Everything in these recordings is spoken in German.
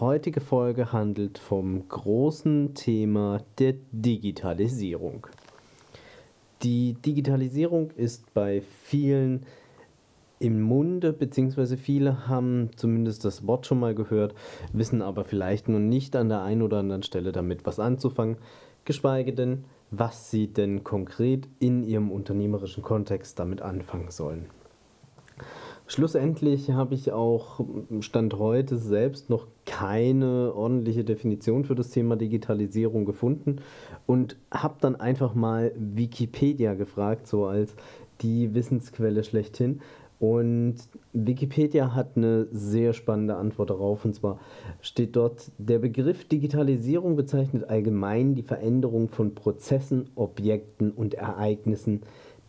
heutige Folge handelt vom großen Thema der Digitalisierung. Die Digitalisierung ist bei vielen im Munde, beziehungsweise viele haben zumindest das Wort schon mal gehört, wissen aber vielleicht noch nicht an der einen oder anderen Stelle damit was anzufangen, geschweige denn, was sie denn konkret in ihrem unternehmerischen Kontext damit anfangen sollen. Schlussendlich habe ich auch Stand heute selbst noch keine ordentliche Definition für das Thema Digitalisierung gefunden und habe dann einfach mal Wikipedia gefragt, so als die Wissensquelle schlechthin. Und Wikipedia hat eine sehr spannende Antwort darauf. Und zwar steht dort, der Begriff Digitalisierung bezeichnet allgemein die Veränderung von Prozessen, Objekten und Ereignissen,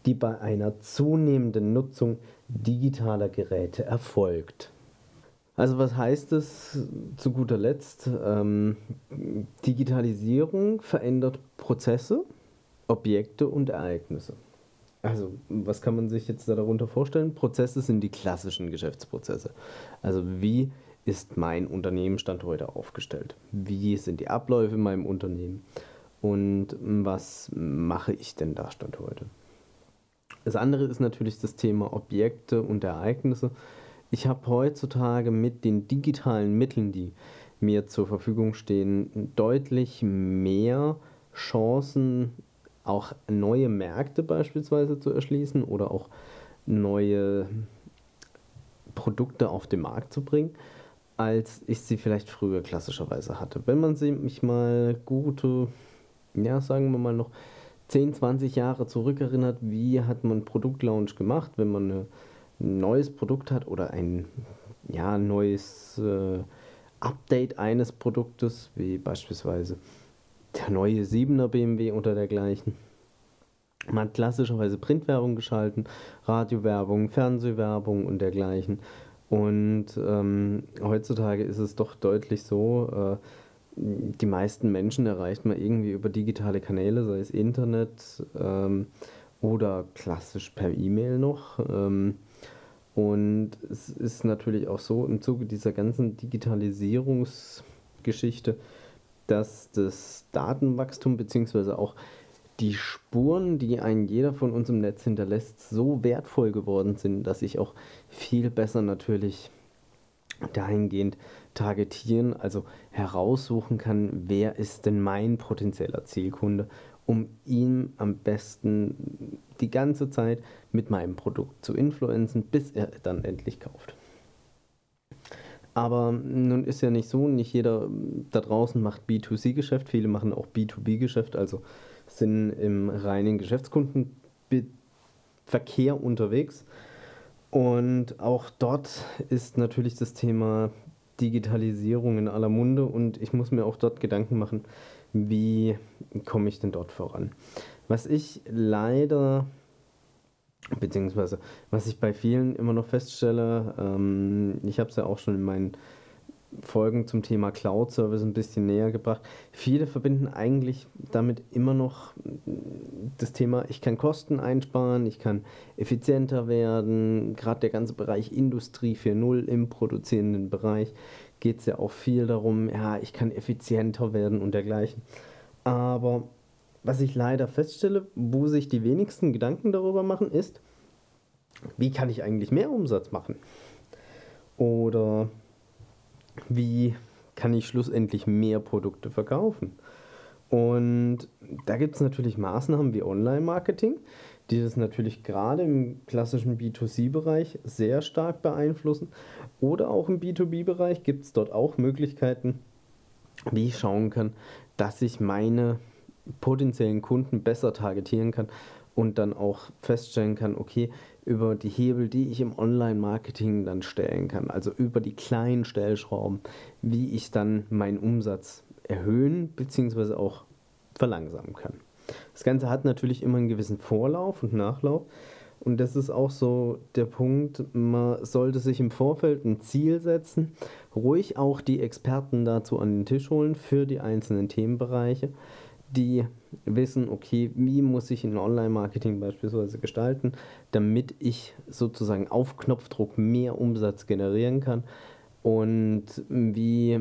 die bei einer zunehmenden Nutzung digitaler Geräte erfolgt. Also was heißt es zu guter Letzt? Ähm, Digitalisierung verändert Prozesse, Objekte und Ereignisse. Also was kann man sich jetzt darunter vorstellen? Prozesse sind die klassischen Geschäftsprozesse. Also wie ist mein Unternehmen Stand heute aufgestellt? Wie sind die Abläufe in meinem Unternehmen? Und was mache ich denn da Stand heute? Das andere ist natürlich das Thema Objekte und Ereignisse. Ich habe heutzutage mit den digitalen Mitteln, die mir zur Verfügung stehen, deutlich mehr Chancen, auch neue Märkte beispielsweise zu erschließen oder auch neue Produkte auf den Markt zu bringen, als ich sie vielleicht früher klassischerweise hatte. Wenn man sich mal gute, ja, sagen wir mal noch 10, 20 Jahre zurückerinnert, wie hat man Produktlaunch gemacht, wenn man ein neues Produkt hat oder ein ja, neues äh, Update eines Produktes, wie beispielsweise der neue 7er BMW oder dergleichen. Man hat klassischerweise Printwerbung geschalten, Radiowerbung, Fernsehwerbung und dergleichen. Und ähm, heutzutage ist es doch deutlich so, äh, die meisten Menschen erreicht man irgendwie über digitale Kanäle, sei es Internet ähm, oder klassisch per E-Mail noch. Ähm, und es ist natürlich auch so im Zuge dieser ganzen Digitalisierungsgeschichte, dass das Datenwachstum bzw. auch die Spuren, die ein jeder von uns im Netz hinterlässt, so wertvoll geworden sind, dass ich auch viel besser natürlich dahingehend targetieren, also heraussuchen kann, wer ist denn mein potenzieller Zielkunde, um ihn am besten die ganze Zeit mit meinem Produkt zu influenzen, bis er dann endlich kauft. Aber nun ist ja nicht so, nicht jeder da draußen macht B2C-Geschäft, viele machen auch B2B-Geschäft, also sind im reinen Geschäftskundenverkehr unterwegs. Und auch dort ist natürlich das Thema Digitalisierung in aller Munde und ich muss mir auch dort Gedanken machen, wie komme ich denn dort voran. Was ich leider, beziehungsweise was ich bei vielen immer noch feststelle, ähm, ich habe es ja auch schon in meinen Folgen zum Thema Cloud Service ein bisschen näher gebracht. Viele verbinden eigentlich damit immer noch das Thema, ich kann Kosten einsparen, ich kann effizienter werden. Gerade der ganze Bereich Industrie 4.0 im produzierenden Bereich geht es ja auch viel darum, ja, ich kann effizienter werden und dergleichen. Aber was ich leider feststelle, wo sich die wenigsten Gedanken darüber machen, ist, wie kann ich eigentlich mehr Umsatz machen? Oder wie kann ich schlussendlich mehr Produkte verkaufen? Und da gibt es natürlich Maßnahmen wie Online-Marketing, die das natürlich gerade im klassischen B2C-Bereich sehr stark beeinflussen. Oder auch im B2B-Bereich gibt es dort auch Möglichkeiten, wie ich schauen kann, dass ich meine potenziellen Kunden besser targetieren kann und dann auch feststellen kann, okay, über die Hebel, die ich im Online-Marketing dann stellen kann, also über die kleinen Stellschrauben, wie ich dann meinen Umsatz erhöhen bzw. auch verlangsamen kann. Das Ganze hat natürlich immer einen gewissen Vorlauf und Nachlauf. Und das ist auch so der Punkt, man sollte sich im Vorfeld ein Ziel setzen, ruhig auch die Experten dazu an den Tisch holen für die einzelnen Themenbereiche, die wissen, okay, wie muss ich ein Online-Marketing beispielsweise gestalten, damit ich sozusagen auf Knopfdruck mehr Umsatz generieren kann und wie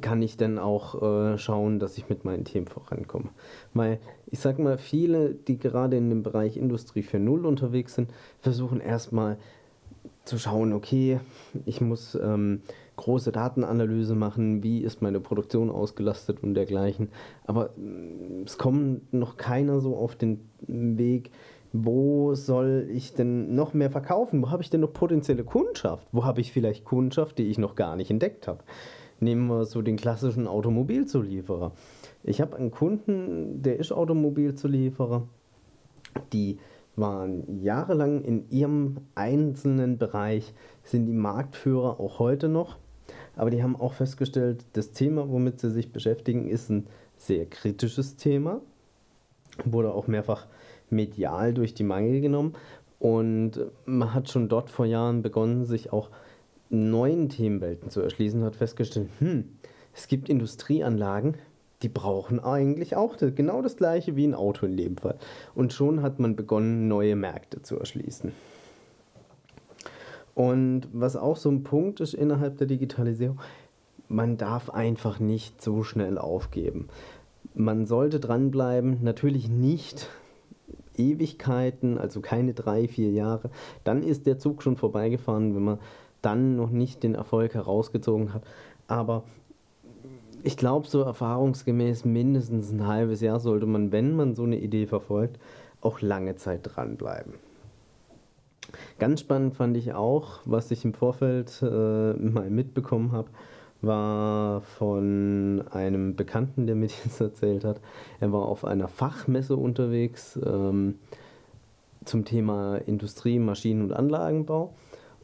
kann ich dann auch äh, schauen, dass ich mit meinen Themen vorankomme. Weil ich sag mal, viele, die gerade in dem Bereich Industrie 4.0 unterwegs sind, versuchen erstmal zu schauen, okay, ich muss ähm, große Datenanalyse machen, wie ist meine Produktion ausgelastet und dergleichen. Aber äh, es kommt noch keiner so auf den Weg, wo soll ich denn noch mehr verkaufen? Wo habe ich denn noch potenzielle Kundschaft? Wo habe ich vielleicht Kundschaft, die ich noch gar nicht entdeckt habe? Nehmen wir so den klassischen Automobilzulieferer. Ich habe einen Kunden, der ist Automobilzulieferer, die waren jahrelang in ihrem einzelnen Bereich, sind die Marktführer auch heute noch, aber die haben auch festgestellt, das Thema, womit sie sich beschäftigen, ist ein sehr kritisches Thema, wurde auch mehrfach medial durch die Mangel genommen und man hat schon dort vor Jahren begonnen, sich auch neuen Themenwelten zu erschließen, hat festgestellt, hm, es gibt Industrieanlagen, die brauchen eigentlich auch das, genau das gleiche wie ein Auto in dem Fall. Und schon hat man begonnen, neue Märkte zu erschließen. Und was auch so ein Punkt ist innerhalb der Digitalisierung, man darf einfach nicht so schnell aufgeben. Man sollte dranbleiben, natürlich nicht Ewigkeiten, also keine drei, vier Jahre. Dann ist der Zug schon vorbeigefahren, wenn man dann noch nicht den Erfolg herausgezogen hat. Aber ich glaube, so erfahrungsgemäß mindestens ein halbes Jahr sollte man, wenn man so eine Idee verfolgt, auch lange Zeit dranbleiben. Ganz spannend fand ich auch, was ich im Vorfeld äh, mal mitbekommen habe, war von einem Bekannten, der mir das erzählt hat. Er war auf einer Fachmesse unterwegs ähm, zum Thema Industrie, Maschinen- und Anlagenbau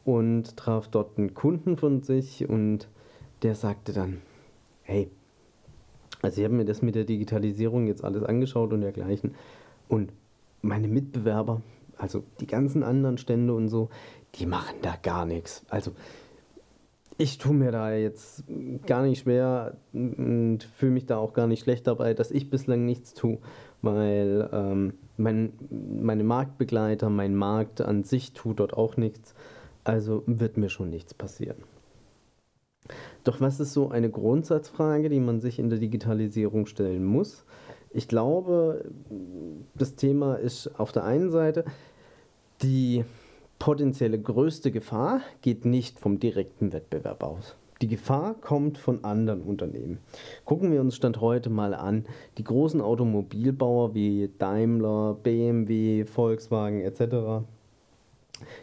und traf dort einen Kunden von sich und der sagte dann, hey, also ich habe mir das mit der Digitalisierung jetzt alles angeschaut und dergleichen und meine Mitbewerber, also die ganzen anderen Stände und so, die machen da gar nichts. Also ich tue mir da jetzt gar nicht schwer und fühle mich da auch gar nicht schlecht dabei, dass ich bislang nichts tue, weil ähm, mein, meine Marktbegleiter, mein Markt an sich tut dort auch nichts. Also wird mir schon nichts passieren. Doch was ist so eine Grundsatzfrage, die man sich in der Digitalisierung stellen muss? Ich glaube, das Thema ist auf der einen Seite, die potenzielle größte Gefahr geht nicht vom direkten Wettbewerb aus. Die Gefahr kommt von anderen Unternehmen. Gucken wir uns Stand heute mal an, die großen Automobilbauer wie Daimler, BMW, Volkswagen etc.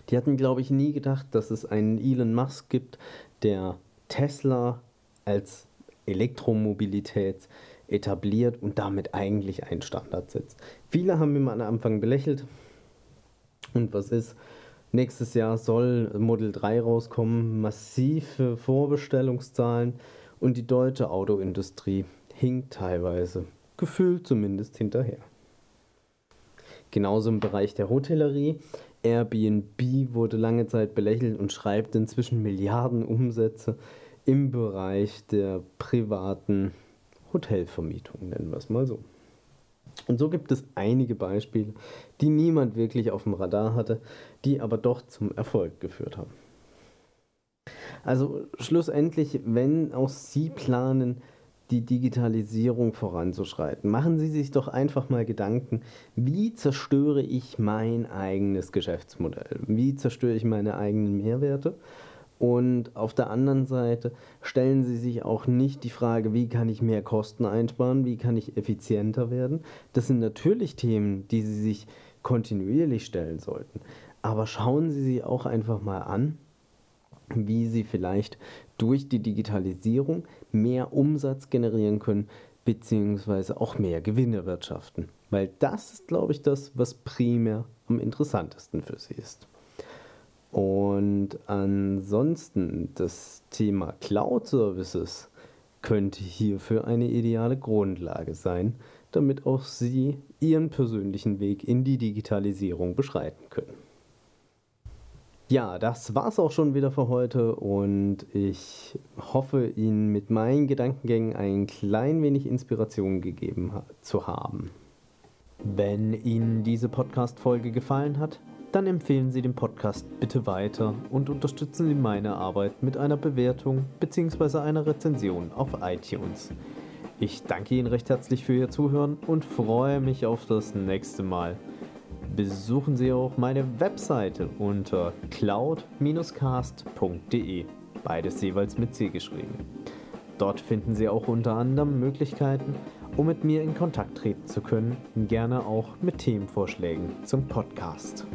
Die hatten, glaube ich, nie gedacht, dass es einen Elon Musk gibt, der Tesla als Elektromobilität etabliert und damit eigentlich einen Standard setzt. Viele haben ihn am Anfang belächelt. Und was ist? Nächstes Jahr soll Model 3 rauskommen, massive Vorbestellungszahlen und die deutsche Autoindustrie hinkt teilweise, gefühlt zumindest hinterher. Genauso im Bereich der Hotellerie. Airbnb wurde lange Zeit belächelt und schreibt inzwischen Milliarden Umsätze im Bereich der privaten Hotelvermietung, nennen wir es mal so. Und so gibt es einige Beispiele, die niemand wirklich auf dem Radar hatte, die aber doch zum Erfolg geführt haben. Also schlussendlich, wenn auch Sie planen, die Digitalisierung voranzuschreiten. Machen Sie sich doch einfach mal Gedanken, wie zerstöre ich mein eigenes Geschäftsmodell? Wie zerstöre ich meine eigenen Mehrwerte? Und auf der anderen Seite stellen Sie sich auch nicht die Frage, wie kann ich mehr Kosten einsparen, wie kann ich effizienter werden. Das sind natürlich Themen, die Sie sich kontinuierlich stellen sollten. Aber schauen Sie sie auch einfach mal an, wie Sie vielleicht durch die Digitalisierung mehr Umsatz generieren können, beziehungsweise auch mehr Gewinne wirtschaften. Weil das ist, glaube ich, das, was primär am interessantesten für Sie ist. Und ansonsten das Thema Cloud Services könnte hierfür eine ideale Grundlage sein, damit auch Sie Ihren persönlichen Weg in die Digitalisierung beschreiten können. Ja, das war's auch schon wieder für heute und ich hoffe, Ihnen mit meinen Gedankengängen ein klein wenig Inspiration gegeben zu haben. Wenn Ihnen diese Podcast-Folge gefallen hat, dann empfehlen Sie den Podcast bitte weiter und unterstützen Sie meine Arbeit mit einer Bewertung bzw. einer Rezension auf iTunes. Ich danke Ihnen recht herzlich für Ihr Zuhören und freue mich auf das nächste Mal. Besuchen Sie auch meine Webseite unter cloud-cast.de, beides jeweils mit C geschrieben. Dort finden Sie auch unter anderem Möglichkeiten, um mit mir in Kontakt treten zu können, gerne auch mit Themenvorschlägen zum Podcast.